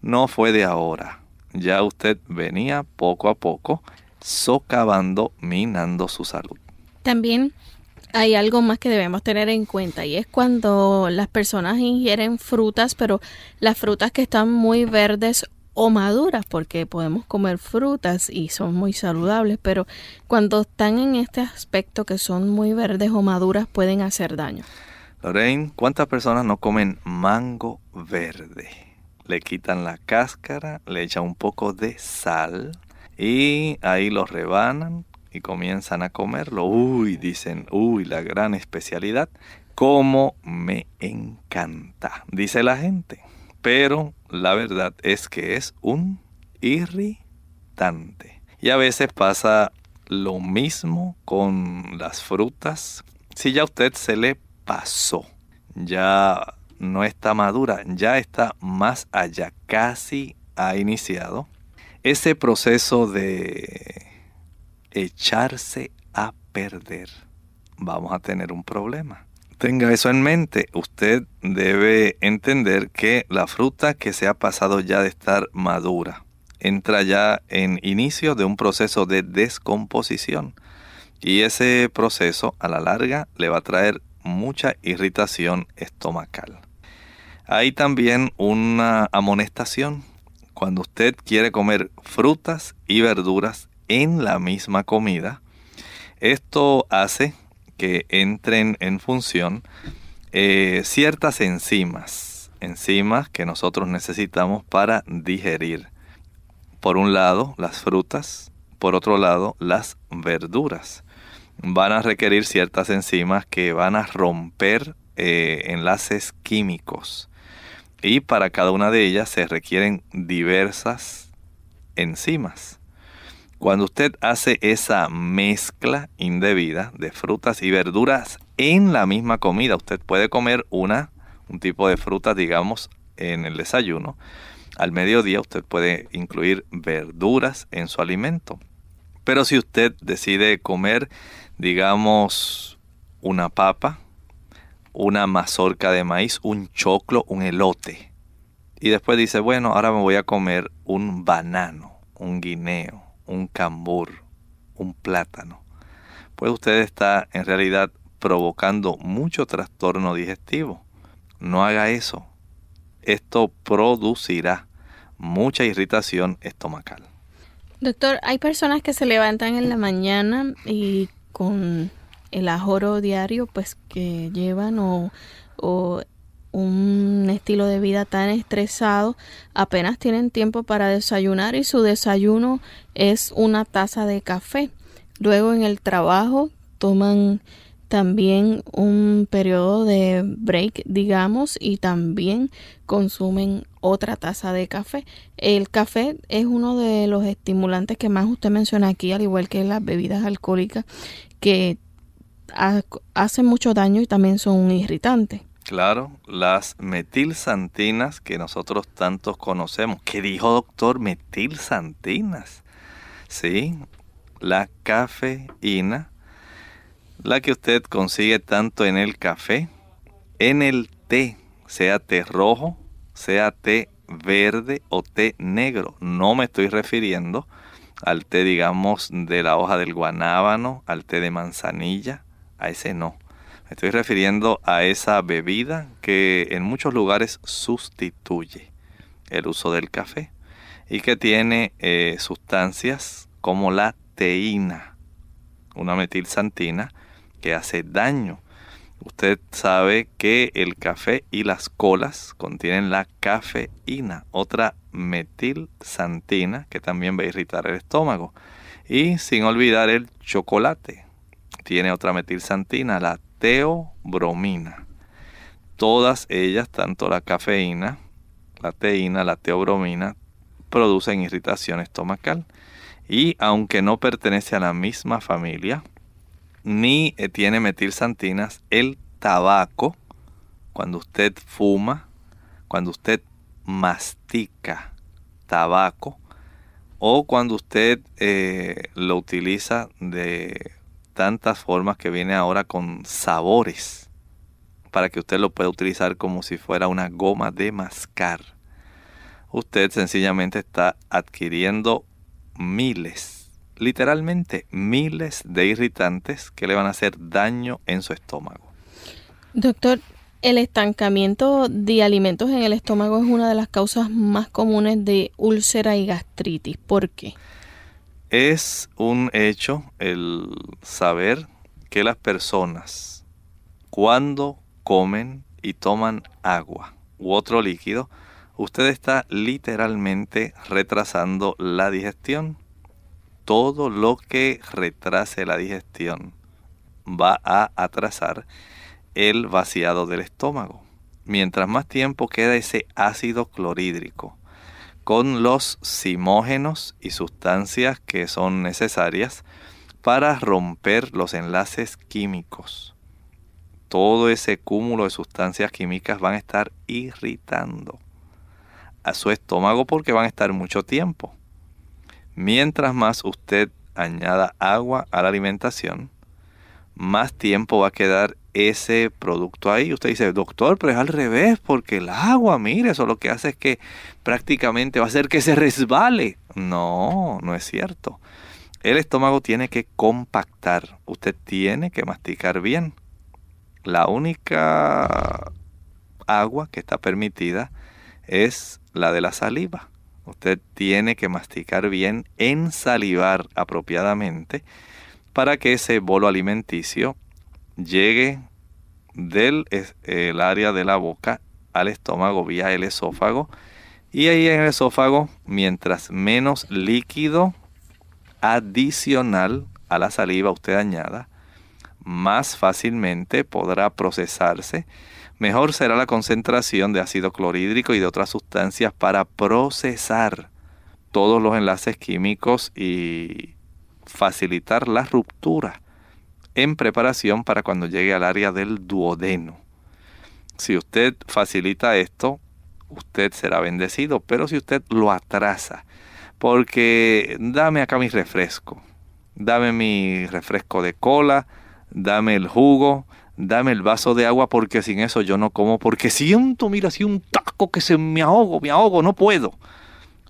No fue de ahora. Ya usted venía poco a poco socavando, minando su salud. También hay algo más que debemos tener en cuenta y es cuando las personas ingieren frutas, pero las frutas que están muy verdes o maduras, porque podemos comer frutas y son muy saludables, pero cuando están en este aspecto que son muy verdes o maduras pueden hacer daño. Lorraine, ¿cuántas personas no comen mango verde? le quitan la cáscara, le echan un poco de sal y ahí lo rebanan y comienzan a comerlo. Uy, dicen, uy, la gran especialidad. Cómo me encanta, dice la gente. Pero la verdad es que es un irritante. Y a veces pasa lo mismo con las frutas. Si ya a usted se le pasó, ya no está madura, ya está más allá, casi ha iniciado ese proceso de echarse a perder. Vamos a tener un problema. Tenga eso en mente. Usted debe entender que la fruta que se ha pasado ya de estar madura entra ya en inicio de un proceso de descomposición. Y ese proceso a la larga le va a traer mucha irritación estomacal. Hay también una amonestación. Cuando usted quiere comer frutas y verduras en la misma comida, esto hace que entren en función eh, ciertas enzimas, enzimas que nosotros necesitamos para digerir. Por un lado, las frutas, por otro lado, las verduras. Van a requerir ciertas enzimas que van a romper eh, enlaces químicos y para cada una de ellas se requieren diversas enzimas. Cuando usted hace esa mezcla indebida de frutas y verduras en la misma comida, usted puede comer una, un tipo de fruta, digamos, en el desayuno. Al mediodía usted puede incluir verduras en su alimento. Pero si usted decide comer, digamos, una papa, una mazorca de maíz, un choclo, un elote. Y después dice, bueno, ahora me voy a comer un banano, un guineo, un cambur, un plátano. Pues usted está en realidad provocando mucho trastorno digestivo. No haga eso. Esto producirá mucha irritación estomacal. Doctor, hay personas que se levantan en la mañana y con el ajoro diario pues que llevan o, un estilo de vida tan estresado, apenas tienen tiempo para desayunar y su desayuno es una taza de café. Luego en el trabajo toman también un periodo de break, digamos, y también consumen otra taza de café. El café es uno de los estimulantes que más usted menciona aquí, al igual que las bebidas alcohólicas, que hacen mucho daño y también son un irritante. Claro, las metilsantinas que nosotros tantos conocemos. ¿Qué dijo doctor? Metilsantinas. Sí, la cafeína, la que usted consigue tanto en el café, en el té, sea té rojo, sea té verde o té negro. No me estoy refiriendo al té, digamos, de la hoja del guanábano, al té de manzanilla, a ese no. Me estoy refiriendo a esa bebida que en muchos lugares sustituye el uso del café y que tiene eh, sustancias como la teína, una metilsantina que hace daño. Usted sabe que el café y las colas contienen la cafeína, otra metilsantina que también va a irritar el estómago. Y sin olvidar el chocolate, tiene otra metilsantina, la teobromina. Todas ellas, tanto la cafeína, la teína, la teobromina, producen irritación estomacal. Y aunque no pertenece a la misma familia, ni eh, tiene metilsantinas, el tabaco, cuando usted fuma, cuando usted mastica tabaco, o cuando usted eh, lo utiliza de tantas formas que viene ahora con sabores para que usted lo pueda utilizar como si fuera una goma de mascar. Usted sencillamente está adquiriendo miles, literalmente miles de irritantes que le van a hacer daño en su estómago. Doctor, el estancamiento de alimentos en el estómago es una de las causas más comunes de úlcera y gastritis. ¿Por qué? Es un hecho el saber que las personas cuando comen y toman agua u otro líquido usted está literalmente retrasando la digestión. Todo lo que retrase la digestión va a atrasar el vaciado del estómago. Mientras más tiempo queda ese ácido clorhídrico con los simógenos y sustancias que son necesarias para romper los enlaces químicos. Todo ese cúmulo de sustancias químicas van a estar irritando a su estómago porque van a estar mucho tiempo. Mientras más usted añada agua a la alimentación, más tiempo va a quedar ese producto ahí. Usted dice, doctor, pero es al revés, porque el agua, mire, eso lo que hace es que prácticamente va a hacer que se resbale. No, no es cierto. El estómago tiene que compactar. Usted tiene que masticar bien. La única agua que está permitida es la de la saliva. Usted tiene que masticar bien, ensalivar apropiadamente para que ese bolo alimenticio llegue del el área de la boca al estómago vía el esófago. Y ahí en el esófago mientras menos líquido adicional a la saliva usted añada más fácilmente podrá procesarse. Mejor será la concentración de ácido clorhídrico y de otras sustancias para procesar todos los enlaces químicos y facilitar la ruptura en preparación para cuando llegue al área del duodeno. Si usted facilita esto, usted será bendecido, pero si usted lo atrasa, porque dame acá mi refresco, dame mi refresco de cola, dame el jugo, dame el vaso de agua, porque sin eso yo no como, porque siento, mira, así un taco que se me ahogo, me ahogo, no puedo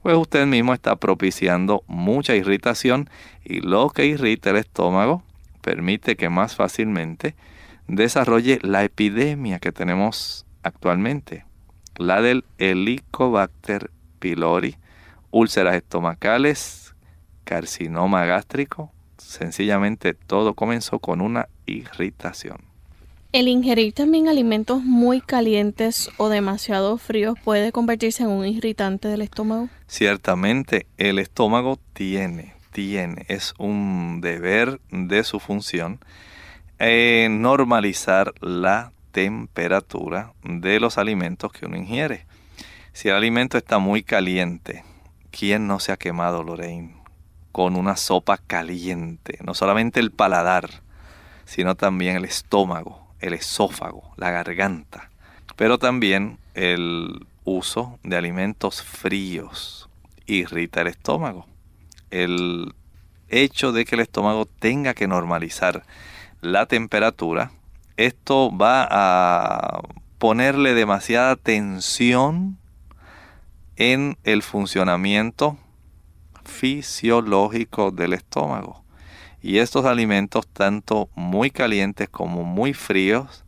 pues usted mismo está propiciando mucha irritación y lo que irrita el estómago permite que más fácilmente desarrolle la epidemia que tenemos actualmente, la del Helicobacter pylori, úlceras estomacales, carcinoma gástrico, sencillamente todo comenzó con una irritación. El ingerir también alimentos muy calientes o demasiado fríos puede convertirse en un irritante del estómago. Ciertamente, el estómago tiene, tiene, es un deber de su función eh, normalizar la temperatura de los alimentos que uno ingiere. Si el alimento está muy caliente, ¿quién no se ha quemado, Lorraine? Con una sopa caliente, no solamente el paladar, sino también el estómago el esófago, la garganta, pero también el uso de alimentos fríos irrita el estómago. El hecho de que el estómago tenga que normalizar la temperatura, esto va a ponerle demasiada tensión en el funcionamiento fisiológico del estómago. Y estos alimentos, tanto muy calientes como muy fríos,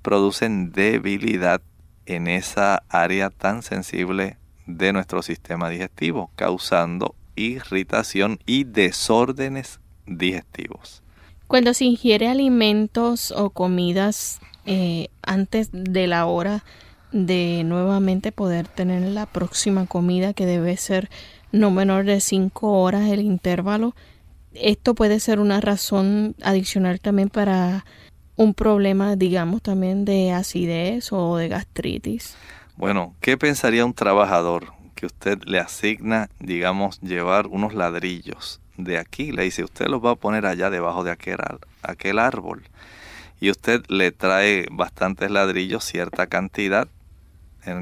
producen debilidad en esa área tan sensible de nuestro sistema digestivo, causando irritación y desórdenes digestivos. Cuando se ingiere alimentos o comidas eh, antes de la hora de nuevamente poder tener la próxima comida que debe ser no menor de 5 horas el intervalo, esto puede ser una razón adicional también para un problema, digamos, también de acidez o de gastritis. Bueno, ¿qué pensaría un trabajador que usted le asigna, digamos, llevar unos ladrillos de aquí? Le dice, usted los va a poner allá debajo de aquel, aquel árbol. Y usted le trae bastantes ladrillos, cierta cantidad,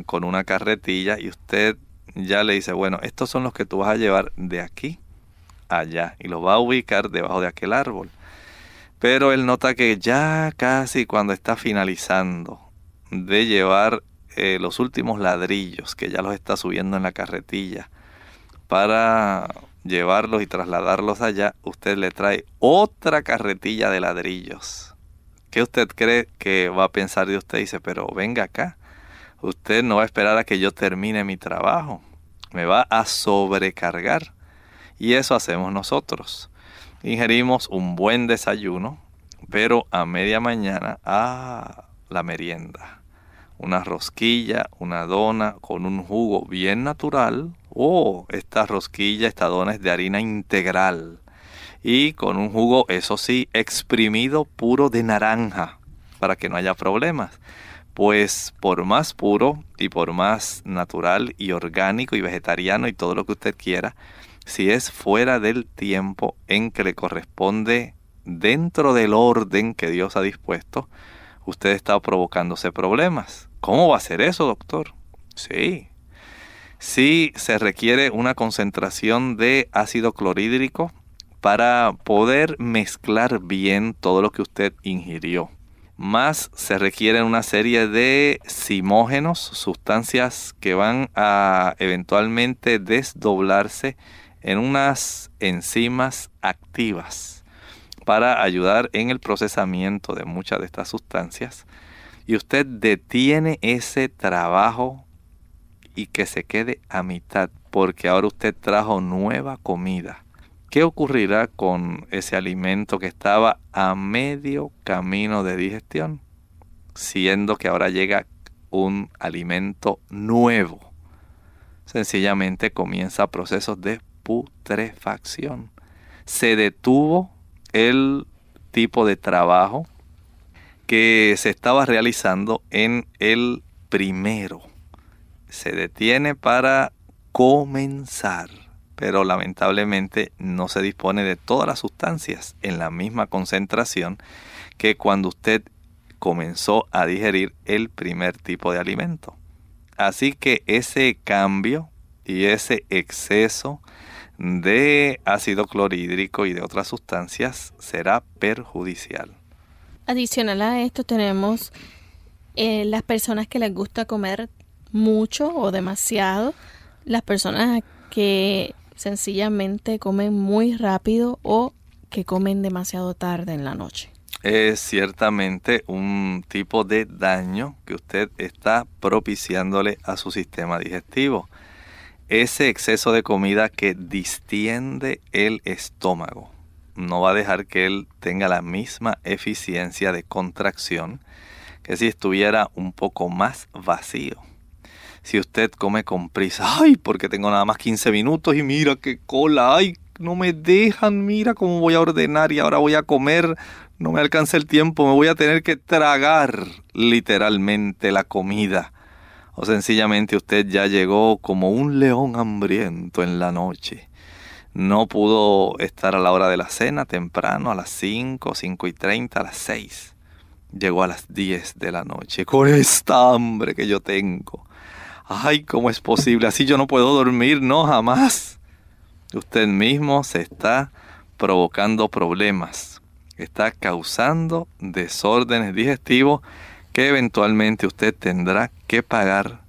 con una carretilla, y usted ya le dice, bueno, estos son los que tú vas a llevar de aquí allá y lo va a ubicar debajo de aquel árbol. Pero él nota que ya casi cuando está finalizando de llevar eh, los últimos ladrillos, que ya los está subiendo en la carretilla, para llevarlos y trasladarlos allá, usted le trae otra carretilla de ladrillos. ¿Qué usted cree que va a pensar de usted? Dice, pero venga acá. Usted no va a esperar a que yo termine mi trabajo. Me va a sobrecargar. Y eso hacemos nosotros. Ingerimos un buen desayuno, pero a media mañana, ah, la merienda. Una rosquilla, una dona con un jugo bien natural. Oh, esta rosquilla, esta dona es de harina integral. Y con un jugo, eso sí, exprimido puro de naranja, para que no haya problemas. Pues por más puro y por más natural y orgánico y vegetariano y todo lo que usted quiera, si es fuera del tiempo en que le corresponde dentro del orden que Dios ha dispuesto, usted está provocándose problemas. ¿Cómo va a ser eso, doctor? Sí. Sí se requiere una concentración de ácido clorhídrico para poder mezclar bien todo lo que usted ingirió. Más se requiere una serie de simógenos, sustancias que van a eventualmente desdoblarse en unas enzimas activas para ayudar en el procesamiento de muchas de estas sustancias y usted detiene ese trabajo y que se quede a mitad porque ahora usted trajo nueva comida. ¿Qué ocurrirá con ese alimento que estaba a medio camino de digestión? Siendo que ahora llega un alimento nuevo. Sencillamente comienza procesos de putrefacción. Se detuvo el tipo de trabajo que se estaba realizando en el primero. Se detiene para comenzar, pero lamentablemente no se dispone de todas las sustancias en la misma concentración que cuando usted comenzó a digerir el primer tipo de alimento. Así que ese cambio y ese exceso de ácido clorhídrico y de otras sustancias será perjudicial. Adicional a esto tenemos eh, las personas que les gusta comer mucho o demasiado, las personas que sencillamente comen muy rápido o que comen demasiado tarde en la noche. Es ciertamente un tipo de daño que usted está propiciándole a su sistema digestivo ese exceso de comida que distiende el estómago no va a dejar que él tenga la misma eficiencia de contracción que si estuviera un poco más vacío. Si usted come con prisa, ay, porque tengo nada más 15 minutos y mira qué cola, ay, no me dejan, mira cómo voy a ordenar y ahora voy a comer, no me alcanza el tiempo, me voy a tener que tragar literalmente la comida o sencillamente usted ya llegó como un león hambriento en la noche. No pudo estar a la hora de la cena temprano, a las 5, 5 y 30, a las 6. Llegó a las 10 de la noche con esta hambre que yo tengo. Ay, ¿cómo es posible? Así yo no puedo dormir, no, jamás. Usted mismo se está provocando problemas, está causando desórdenes digestivos que eventualmente usted tendrá que pagar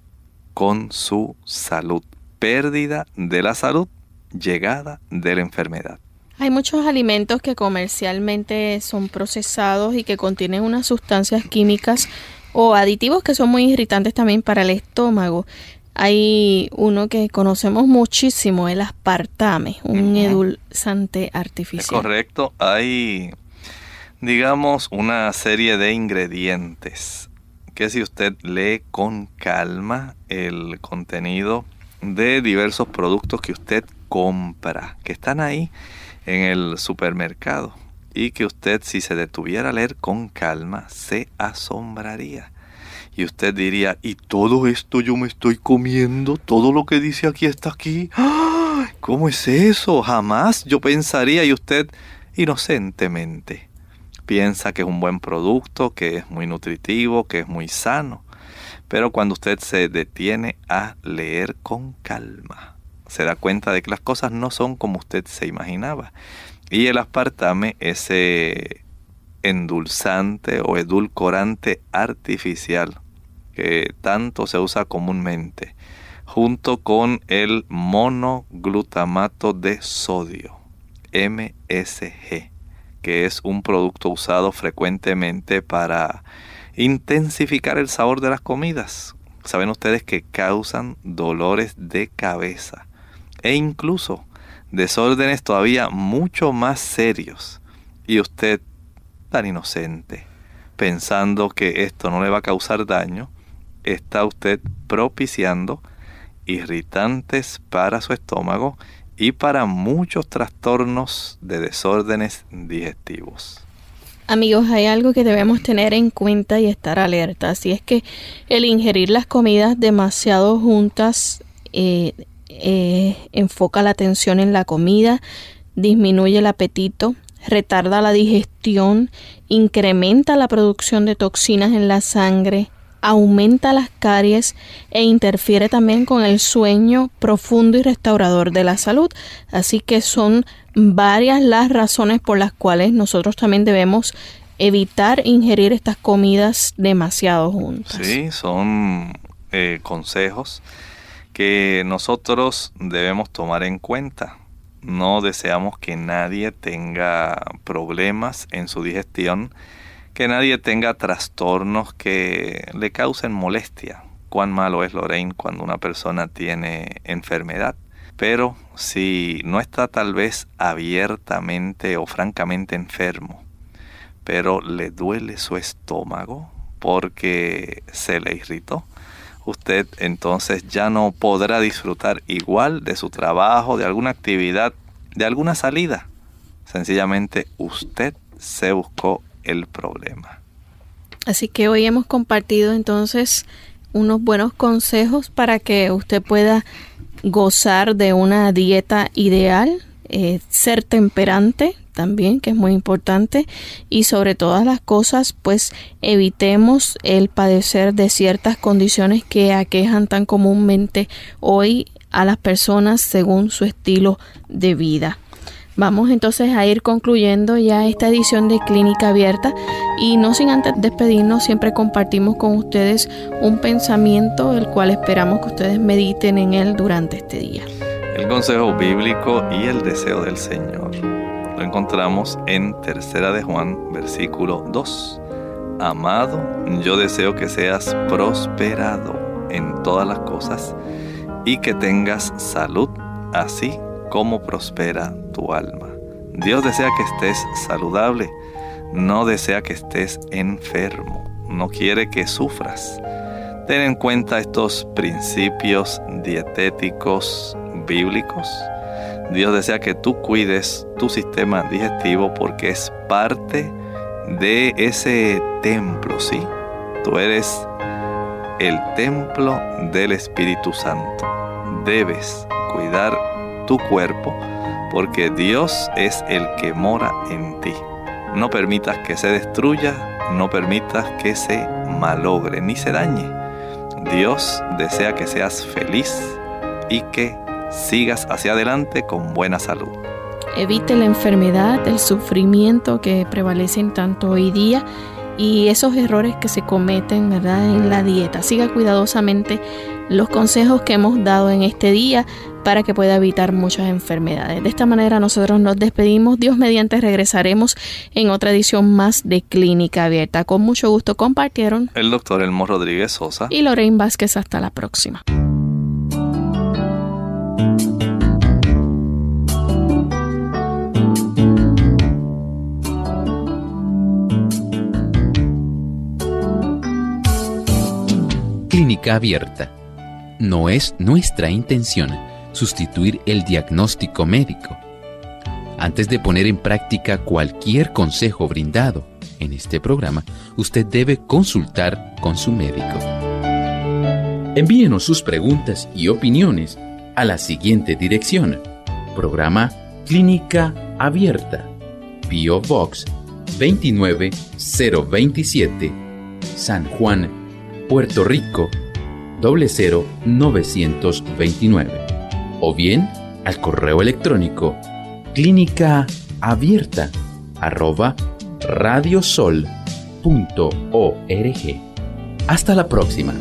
con su salud. Pérdida de la salud, llegada de la enfermedad. Hay muchos alimentos que comercialmente son procesados y que contienen unas sustancias químicas o aditivos que son muy irritantes también para el estómago. Hay uno que conocemos muchísimo, el aspartame, un edulzante artificial. correcto, hay digamos, una serie de ingredientes que si usted lee con calma el contenido de diversos productos que usted compra, que están ahí en el supermercado y que usted si se detuviera a leer con calma se asombraría. Y usted diría, ¿y todo esto yo me estoy comiendo? ¿Todo lo que dice aquí está aquí? ¿Cómo es eso? Jamás yo pensaría y usted inocentemente piensa que es un buen producto, que es muy nutritivo, que es muy sano. Pero cuando usted se detiene a leer con calma, se da cuenta de que las cosas no son como usted se imaginaba. Y el aspartame, ese endulzante o edulcorante artificial que tanto se usa comúnmente, junto con el monoglutamato de sodio, MSG que es un producto usado frecuentemente para intensificar el sabor de las comidas. Saben ustedes que causan dolores de cabeza e incluso desórdenes todavía mucho más serios. Y usted, tan inocente, pensando que esto no le va a causar daño, está usted propiciando irritantes para su estómago y para muchos trastornos de desórdenes digestivos. Amigos, hay algo que debemos tener en cuenta y estar alertas, y es que el ingerir las comidas demasiado juntas eh, eh, enfoca la atención en la comida, disminuye el apetito, retarda la digestión, incrementa la producción de toxinas en la sangre, aumenta las caries e interfiere también con el sueño profundo y restaurador de la salud. Así que son varias las razones por las cuales nosotros también debemos evitar ingerir estas comidas demasiado juntas. Sí, son eh, consejos que nosotros debemos tomar en cuenta. No deseamos que nadie tenga problemas en su digestión que nadie tenga trastornos que le causen molestia. Cuán malo es Lorraine cuando una persona tiene enfermedad. Pero si no está tal vez abiertamente o francamente enfermo, pero le duele su estómago porque se le irritó, usted entonces ya no podrá disfrutar igual de su trabajo, de alguna actividad, de alguna salida. Sencillamente usted se buscó el problema. Así que hoy hemos compartido entonces unos buenos consejos para que usted pueda gozar de una dieta ideal, eh, ser temperante también, que es muy importante, y sobre todas las cosas, pues evitemos el padecer de ciertas condiciones que aquejan tan comúnmente hoy a las personas según su estilo de vida. Vamos entonces a ir concluyendo ya esta edición de Clínica Abierta y no sin antes despedirnos, siempre compartimos con ustedes un pensamiento el cual esperamos que ustedes mediten en él durante este día. El consejo bíblico y el deseo del Señor. Lo encontramos en Tercera de Juan, versículo 2. Amado, yo deseo que seas prosperado en todas las cosas y que tengas salud, así como prospera tu alma. Dios desea que estés saludable, no desea que estés enfermo, no quiere que sufras. Ten en cuenta estos principios dietéticos bíblicos. Dios desea que tú cuides tu sistema digestivo porque es parte de ese templo, ¿sí? Tú eres el templo del Espíritu Santo. Debes cuidar tu cuerpo, porque Dios es el que mora en ti. No permitas que se destruya, no permitas que se malogre ni se dañe. Dios desea que seas feliz y que sigas hacia adelante con buena salud. Evite la enfermedad, el sufrimiento que prevalecen tanto hoy día y esos errores que se cometen ¿verdad? en la dieta. Siga cuidadosamente los consejos que hemos dado en este día para que pueda evitar muchas enfermedades. De esta manera nosotros nos despedimos. Dios mediante regresaremos en otra edición más de Clínica Abierta. Con mucho gusto compartieron el doctor Elmo Rodríguez Sosa y Lorraine Vázquez. Hasta la próxima. Clínica Abierta. No es nuestra intención sustituir el diagnóstico médico. Antes de poner en práctica cualquier consejo brindado en este programa, usted debe consultar con su médico. Envíenos sus preguntas y opiniones a la siguiente dirección. Programa Clínica Abierta. Bio Box 29027. San Juan, Puerto Rico 00929 o bien al correo electrónico clínica abierta arroba radiosol.org. Hasta la próxima.